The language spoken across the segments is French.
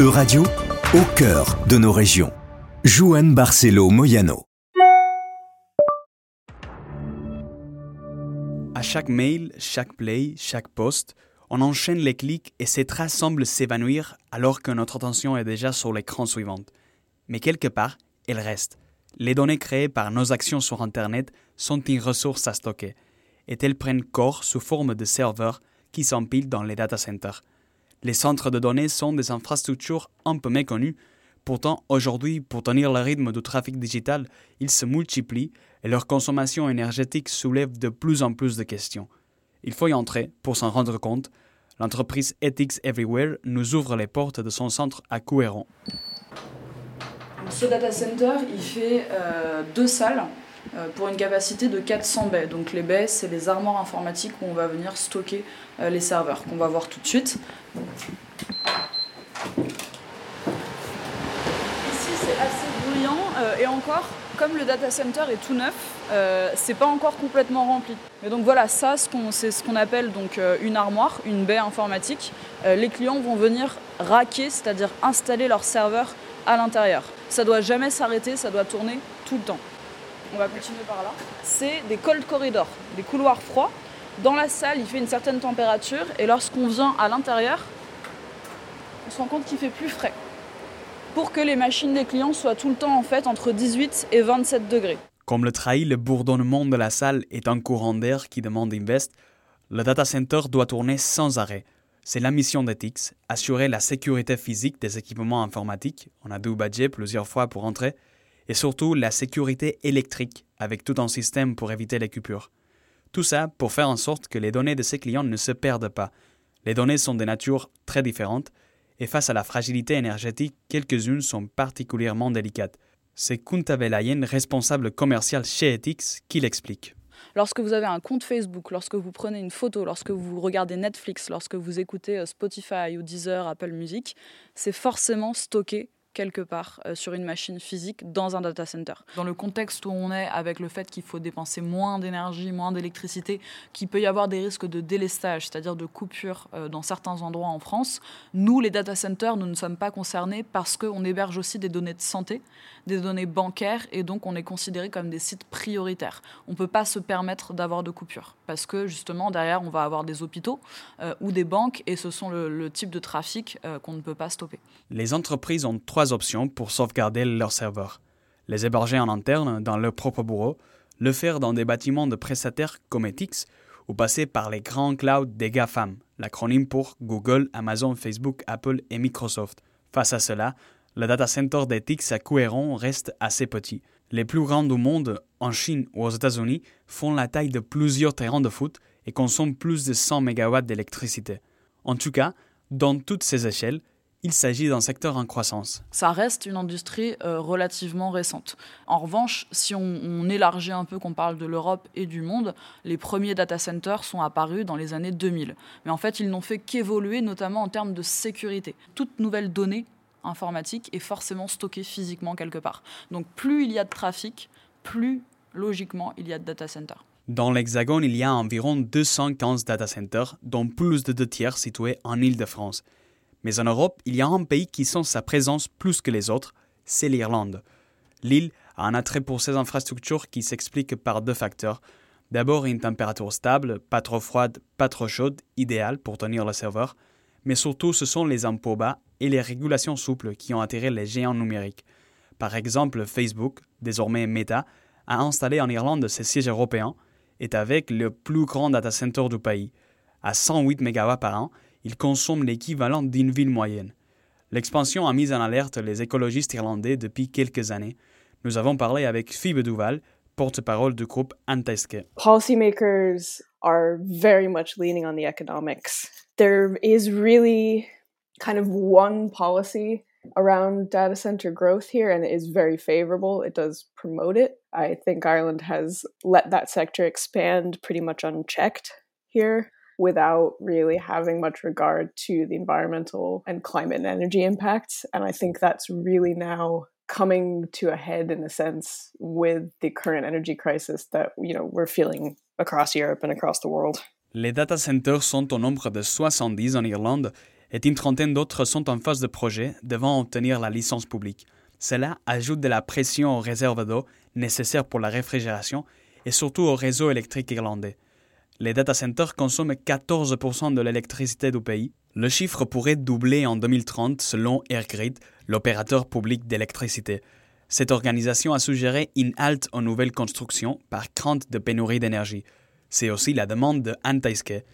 E-Radio, au cœur de nos régions. Joanne Barcelo Moyano. À chaque mail, chaque play, chaque post, on enchaîne les clics et ces traces semblent s'évanouir alors que notre attention est déjà sur l'écran suivant. Mais quelque part, elles restent. Les données créées par nos actions sur Internet sont une ressource à stocker et elles prennent corps sous forme de serveurs qui s'empilent dans les data centers. Les centres de données sont des infrastructures un peu méconnues. Pourtant, aujourd'hui, pour tenir le rythme du trafic digital, ils se multiplient et leur consommation énergétique soulève de plus en plus de questions. Il faut y entrer pour s'en rendre compte. L'entreprise Ethics Everywhere nous ouvre les portes de son centre à Couéron. Ce data center, il fait euh, deux salles pour une capacité de 400 baies. Donc les baies, c'est les armoires informatiques où on va venir stocker euh, les serveurs, qu'on va voir tout de suite. Ici, c'est assez bruyant euh, et encore, comme le data center est tout neuf, c'est pas encore complètement rempli. Mais donc voilà, ça, c'est ce qu'on appelle donc une armoire, une baie informatique. les clients vont venir raquer, c'est-à-dire installer leur serveur à l'intérieur. Ça doit jamais s'arrêter, ça doit tourner tout le temps on va continuer par là, c'est des cold corridors, des couloirs froids. Dans la salle, il fait une certaine température et lorsqu'on vient à l'intérieur, on se rend compte qu'il fait plus frais. Pour que les machines des clients soient tout le temps en fait entre 18 et 27 degrés. Comme le trahit le bourdonnement de la salle est un courant d'air qui demande Invest, le data center doit tourner sans arrêt. C'est la mission d'Ethics, assurer la sécurité physique des équipements informatiques. On a dû badger plusieurs fois pour entrer et surtout la sécurité électrique avec tout un système pour éviter les coupures. Tout ça pour faire en sorte que les données de ses clients ne se perdent pas. Les données sont de nature très différentes et face à la fragilité énergétique, quelques-unes sont particulièrement délicates. C'est Kunta Velayen, responsable commercial chez Ethics, qui l'explique. Lorsque vous avez un compte Facebook, lorsque vous prenez une photo, lorsque vous regardez Netflix, lorsque vous écoutez euh, Spotify ou Deezer, Apple Music, c'est forcément stocké quelque part euh, sur une machine physique dans un data center. Dans le contexte où on est, avec le fait qu'il faut dépenser moins d'énergie, moins d'électricité, qu'il peut y avoir des risques de délestage, c'est-à-dire de coupure euh, dans certains endroits en France, nous, les data centers, nous ne sommes pas concernés parce qu'on héberge aussi des données de santé, des données bancaires, et donc on est considéré comme des sites prioritaires. On ne peut pas se permettre d'avoir de coupure parce que justement, derrière, on va avoir des hôpitaux euh, ou des banques, et ce sont le, le type de trafic qu'on ne peut pas stopper. Les entreprises ont trois options pour sauvegarder leurs serveurs. Les héberger en interne dans leur propre bureau, le faire dans des bâtiments de prestataires comme Ethics ou passer par les grands clouds des GAFAM, l'acronyme pour Google, Amazon, Facebook, Apple et Microsoft. Face à cela, le data center d'Ethics à Couéron reste assez petit. Les plus grands du monde, en Chine ou aux États-Unis, font la taille de plusieurs terrains de foot et consomment plus de 100 MW d'électricité. En tout cas, dans toutes ces échelles, il s'agit d'un secteur en croissance. Ça reste une industrie euh, relativement récente. En revanche, si on, élargit un peu, qu'on parle de l'Europe et du monde, les premiers data centers sont apparus dans les années 2000. Mais en fait, ils n'ont fait qu'évoluer, notamment en termes de sécurité. Toute nouvelle donnée informatique est forcément stockée physiquement quelque part. Donc plus il y a de trafic, plus logiquement il y a de data centers. Dans l'Hexagone, il y a environ 215 data centers, dont plus de deux tiers situés en Île-de-France. Mais en Europe, il y a un pays qui sent sa présence plus que les autres, c'est l'Irlande. L'île a un attrait pour ses infrastructures qui s'explique par deux facteurs. D'abord une température stable, pas trop froide, pas trop chaude, idéale pour tenir le serveur, mais surtout ce sont les impôts bas et les régulations souples qui ont attiré les géants numériques. Par exemple, Facebook, désormais Meta, a installé en Irlande ses sièges européens, est avec le plus grand data center du pays, à 108 MW par an il consomme l'équivalent d'une ville moyenne. L'expansion a mis en alerte les écologistes irlandais depuis quelques années. Nous avons parlé avec Phoebe Duval, porte-parole du groupe Anteske. Policymakers are very much leaning on the economics. There is really kind of one policy around data center growth here, and it is very favorable. It does promote it. I think Ireland has let that sector expand pretty much unchecked here without really having much regard to the environmental and climate and energy impacts. And I think that's really now coming to a head in a sense with the current energy crisis that you know we're feeling across Europe and across the world. Les data centers sont au nombre de 70 en Irlande et une trentaine d'autres sont en phase de projet devant obtenir la licence publique. Cela ajoute de la pression aux réserves d'eau nécessaires pour la réfrigération et surtout au réseau électrique irlandais. Les data centers consomment 14% de l'électricité du pays. Le chiffre pourrait doubler en 2030 selon Airgrid, l'opérateur public d'électricité. Cette organisation a suggéré une halte aux nouvelles constructions par crainte de pénurie d'énergie. C'est aussi la demande de Anne Taiske,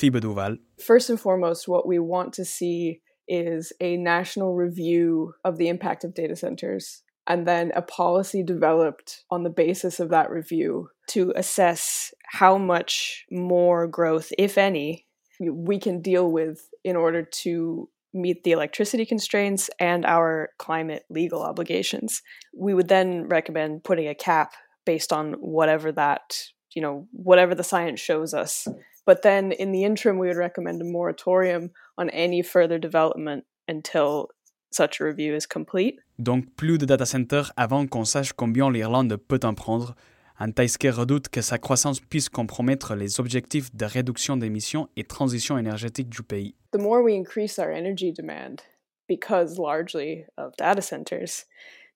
Duval. First and foremost, what we want to see is a national review of the impact of data centers and then a policy developed on the basis of that review to assess how much more growth, if any, we can deal with in order to meet the electricity constraints and our climate legal obligations. We would then recommend putting a cap based on whatever that, you know, whatever the science shows us. But then in the interim, we would recommend a moratorium on any further development until such a review is complete. Donc plus de data centers avant qu'on sache combien l'Irlande peut en prendre. Antaiske redoute que sa croissance puisse compromettre les objectifs de réduction d'émissions et transition énergétique du pays. The more we increase our energy demand, because largely of data centers,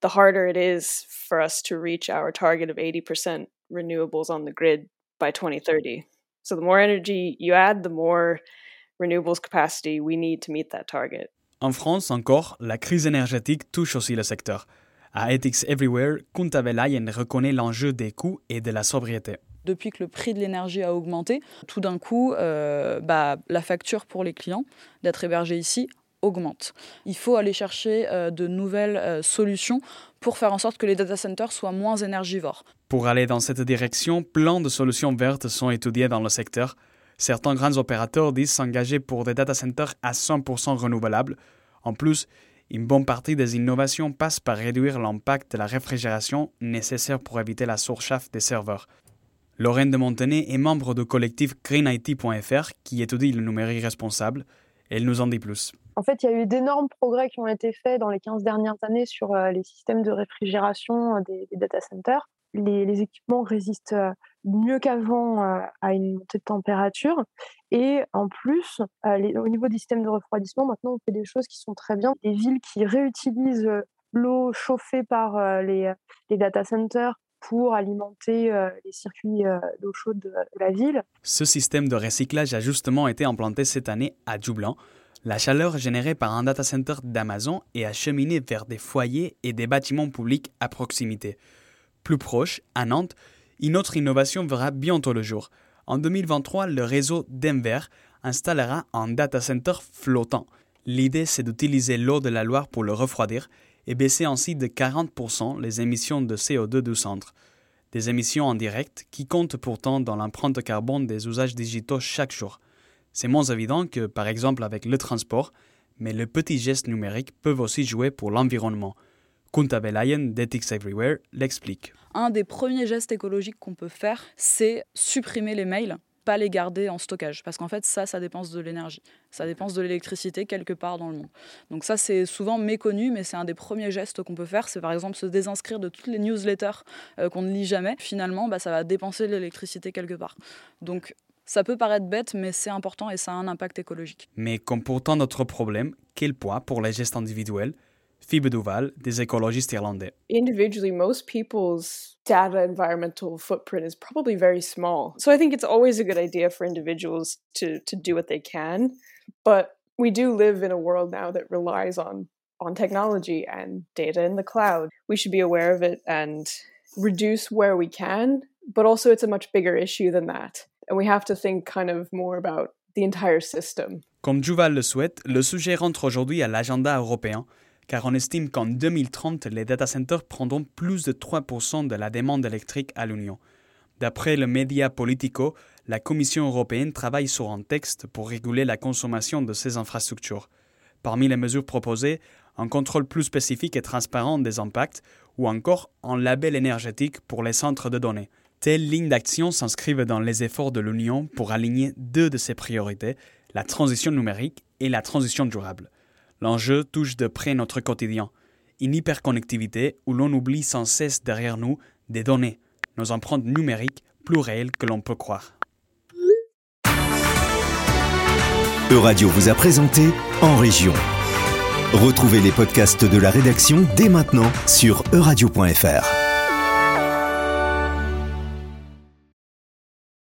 the harder it is for us to reach our target of 80% renewables on the grid by 2030. So the more energy you add, the more renewables capacity we need to meet that target. En France encore, la crise énergétique touche aussi le secteur. À Ethics Everywhere, Kunta Velayen reconnaît l'enjeu des coûts et de la sobriété. Depuis que le prix de l'énergie a augmenté, tout d'un coup, euh, bah, la facture pour les clients d'être hébergés ici augmente. Il faut aller chercher euh, de nouvelles euh, solutions pour faire en sorte que les data centers soient moins énergivores. Pour aller dans cette direction, plein de solutions vertes sont étudiées dans le secteur. Certains grands opérateurs disent s'engager pour des data centers à 100% renouvelables. En plus, une bonne partie des innovations passe par réduire l'impact de la réfrigération nécessaire pour éviter la surchauffe des serveurs. Lorraine de Montenay est membre du collectif greenIT.fr qui étudie le numérique responsable. Elle nous en dit plus. En fait, il y a eu d'énormes progrès qui ont été faits dans les 15 dernières années sur euh, les systèmes de réfrigération euh, des, data centers. Les, équipements résistent euh, mieux qu'avant à une montée de température. Et en plus, au niveau des systèmes de refroidissement, maintenant, on fait des choses qui sont très bien. Des villes qui réutilisent l'eau chauffée par les, data centers pour alimenter les circuits d'eau chaude de, la ville. Ce système de recyclage a justement été implanté cette année à Dublin. La chaleur générée par un data center d'Amazon est acheminée vers des foyers et des bâtiments publics à proximité. Plus proche, à Nantes, une autre innovation verra bientôt le jour. En 2023, le réseau Denver installera un data center flottant. L'idée, c'est d'utiliser l'eau de la Loire pour le refroidir et baisser ainsi de 40% les émissions de CO2 du centre. Des émissions indirectes qui comptent pourtant dans l'empreinte carbone des usages digitaux chaque jour. C'est moins évident que, par exemple, avec le transport, mais les petits gestes numériques peuvent aussi jouer pour l'environnement. Kunta Belayen d'Ethics Everywhere l'explique. Un des premiers gestes écologiques qu'on peut faire, c'est supprimer les mails pas les garder en stockage. Parce qu'en fait ça ça dépense de l'énergie. Ça dépense de l'électricité quelque part dans le monde. Donc ça c'est souvent méconnu mais c'est un des premiers gestes qu'on peut faire. C'est par exemple se désinscrire de toutes les newsletters euh, qu'on ne lit jamais. Finalement bah, ça va dépenser de l'électricité quelque part. Donc ça peut paraître bête, mais c'est important et ça a un impact écologique. Mais comme pour tant d'autres problèmes, quel poids pour les gestes individuels Phoebe Duval, des écologistes irlandais. Individually, most people's data environmental footprint is probably very small. So I think it's always a good idea for individuals to, to do what they can. But we do live in a world now that relies on, on technology and data in the cloud. We should be aware of it and reduce where we can. But also, it's a much bigger issue than that. and we have to think kind of more about the entire system. Comme Duval le souhaite, le sujet rentre aujourd'hui à l'agenda européen, car on estime qu'en 2030, les data centers prendront plus de 3% de la demande électrique à l'Union. D'après le média Politico, la Commission européenne travaille sur un texte pour réguler la consommation de ces infrastructures. Parmi les mesures proposées, un contrôle plus spécifique et transparent des impacts ou encore un label énergétique pour les centres de données, Telles lignes d'action s'inscrivent dans les efforts de l'Union pour aligner deux de ses priorités, la transition numérique et la transition durable. L'enjeu touche de près notre quotidien, une hyperconnectivité où l'on oublie sans cesse derrière nous des données, nos empreintes numériques plus réelles que l'on peut croire. Euradio vous a présenté en région. Retrouvez les podcasts de la rédaction dès maintenant sur euradio.fr.